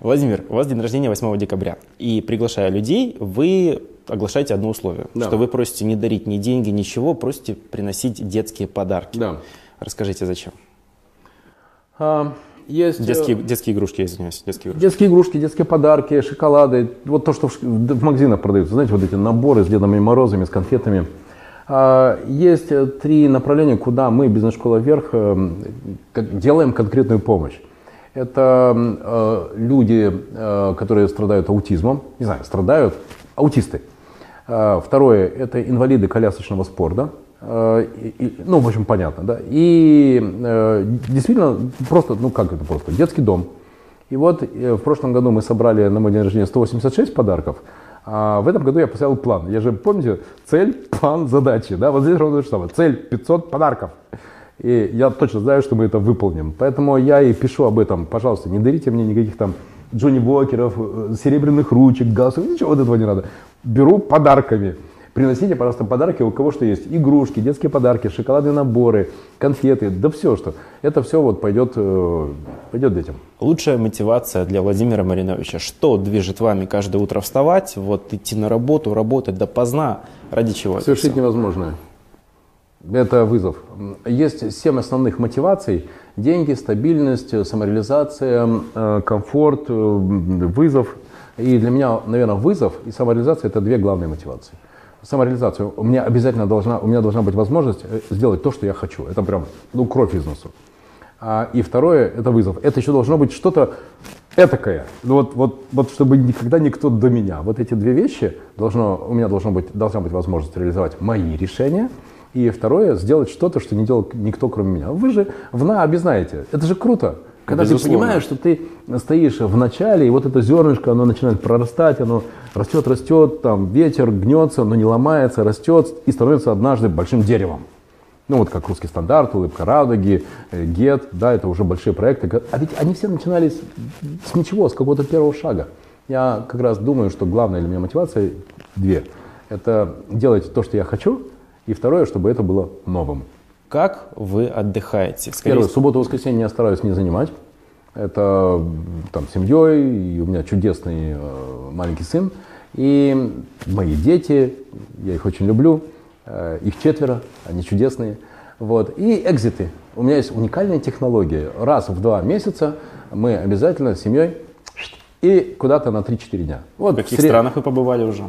Владимир, у вас день рождения 8 декабря. И приглашая людей, вы оглашаете одно условие, Да. что вы просите не дарить ни деньги, ничего, просите приносить детские подарки. Да. Расскажите, зачем? А, есть э, Детские, детские игрушки, извиняюсь, детские игрушки. детские игрушки, детские подарки, шоколады. Вот то, что в, в магазинах продаются. Знаете, вот эти наборы с Дедами Морозами, с конфетами. А, Есть три направления, куда мы, бизнес-школа вверх, э, делаем конкретную помощь. Это э, люди, э, которые страдают аутизмом, не знаю, страдают, аутисты. А, Второе – это инвалиды колясочного спорта. Э, ну, в общем, понятно, да. И э, действительно, просто, ну как это просто, детский дом. И вот э, в прошлом году мы собрали на мой день рождения 186 подарков, а в этом году я поставил план. Я же, помните, цель, план, задачи. Да? Вот здесь ровно то же самое. Цель 500 подарков. И я точно знаю, что мы это выполним. Поэтому я и пишу об этом. Пожалуйста, не дарите мне никаких там Джонни Уокеров, э, серебряных ручек, галстуков, ничего вот этого не надо. Беру подарками. Приносите, пожалуйста, подарки, у кого что есть. Игрушки, детские подарки, шоколадные наборы, конфеты, да все что. Это все вот пойдет, э, пойдет детям. Лучшая мотивация для Владимира Мариновича. Что движет вами каждое утро вставать, вот идти на работу, работать допоздна? Ради чего? Совершить невозможное. Это вызов. Есть семь основных мотиваций. Деньги, стабильность, самореализация, э, комфорт, э, вызов. И для меня, наверное, вызов и самореализация – это две главные мотивации. Самореализация. У меня обязательно должна, у меня должна быть возможность э, сделать то, что я хочу. Это прям, ну, кровь из носу. А, и второе – это вызов. Это еще должно быть что-то этакое. Ну, вот, вот, вот чтобы никогда никто до меня. Вот эти две вещи должно, у меня должно быть, должна быть возможность реализовать мои решения. И второе – сделать что-то, что не делал никто, кроме меня. Вы же в НААБе знаете. Это же круто. Когда Безусловно. ты понимаешь, что ты стоишь в начале, и вот это зернышко, оно начинает прорастать, оно растет, растет, там ветер гнется, но не ломается, растет и становится однажды большим деревом. Ну вот как русский стандарт, улыбка радуги, э, ГЕТ, да, это уже большие проекты. А ведь они все начинались с ничего, с какого-то первого шага. Я как раз думаю, что главная для меня мотивация две. Это делать то, что я хочу, и второе, чтобы это было новым. Как вы отдыхаете? Скорее Первое, субботу, воскресенье я стараюсь не занимать. Это там семьей, и у меня чудесный э, маленький сын. И мои дети, я их очень люблю, э, их четверо, они чудесные. Вот. И экзиты. У меня есть уникальная технология. Раз в два месяца мы обязательно с семьей и куда-то на 3-4 дня. Вот В каких сред- странах вы побывали уже?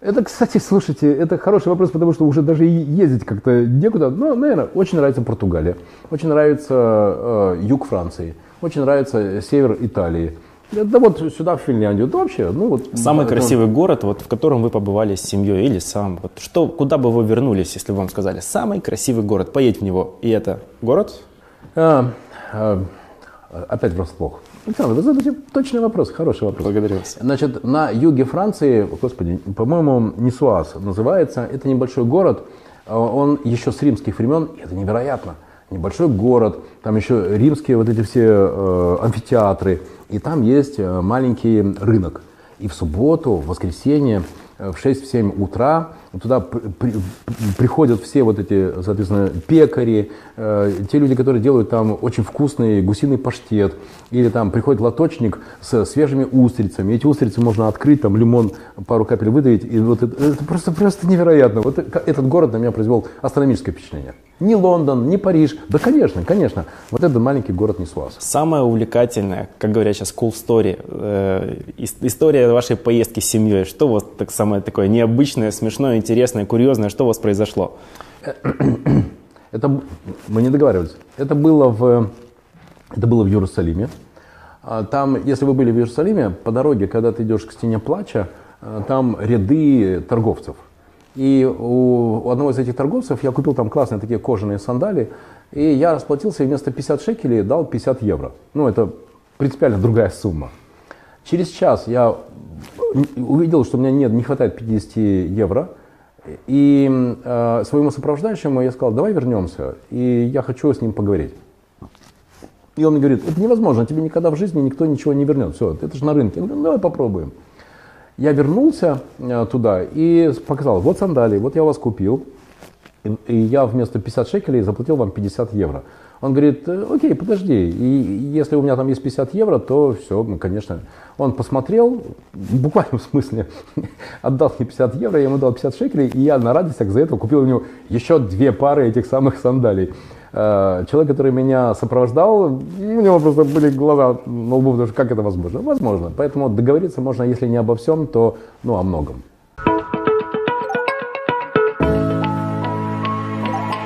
Это, кстати, слушайте, это хороший вопрос, потому что уже даже ездить как-то некуда. Ну, наверное, очень нравится Португалия, очень нравится э, юг Франции, очень нравится север Италии. Да вот сюда, в Финляндию, да вообще, ну вот. Самый это- красивый город, вот, в котором вы побывали с семьей или сам? Вот, что, куда бы вы вернулись, если бы вам сказали, самый красивый город, поедь в него. И это город? А, а, опять врасплох. Александр, вы задаете точный вопрос, хороший вопрос. Благодарю вас. Значит, на юге Франции, господи, по-моему, Нисуаз называется, это небольшой город, э, он еще с римских времен, это невероятно. Небольшой город, там еще римские вот эти все э, амфитеатры, и там есть э, маленький рынок. И в субботу, в воскресенье в 6-7 утра туда при- при- приходят все вот эти, соответственно, пекари, э, те люди, которые делают там очень вкусный гусиный паштет, или там приходит лоточник с свежими устрицами. Эти устрицы можно открыть, там лимон, пару капель выдавить, и вот это, это просто, просто невероятно. Вот это- этот город на меня произвел астрономическое впечатление. Ни Лондон, ни Париж, да, конечно, конечно. Вот этот маленький город Нисуаз. Самая увлекательная, как говорят сейчас, cool story, э, ис- история вашей поездки с семьей. Что у вас так самое такое необычное, смешное, интересное, курьезное, что у вас произошло? Это мы не договаривались. Это было в, это было в Иерусалиме. А Там, если вы были в Иерусалиме, по дороге, когда ты идешь к стене плача, э, там ряды торговцев. И у, одного из этих торговцев я купил там классные такие кожаные сандали, и я расплатился и вместо 50 шекелей дал 50 евро. Ну, это принципиально другая сумма. Через час я увидел, что у меня нет, не хватает 50 евро. И э, своему сопровождающему я сказал, давай вернемся, и я хочу с ним поговорить. И он мне говорит, это невозможно, тебе никогда в жизни никто ничего не вернет. Все, это же на рынке. Я говорю, ну давай попробуем. Я вернулся э, туда и показал, вот сандалии, вот я вас купил, и, я вместо 50 шекелей заплатил вам 50 евро. Он говорит, «Э, окей, подожди, и если у меня там есть 50 евро, то все, ну, конечно. Он посмотрел, в буквальном смысле, отдал мне 50 евро, я ему дал 50 шекелей, и я на радостях за это купил у него еще две пары этих самых сандалий. Э, человек, который меня сопровождал, у него просто были глаза на лбу, потому что как это возможно? Возможно. Поэтому договориться можно, если не обо всем, то ну, о многом.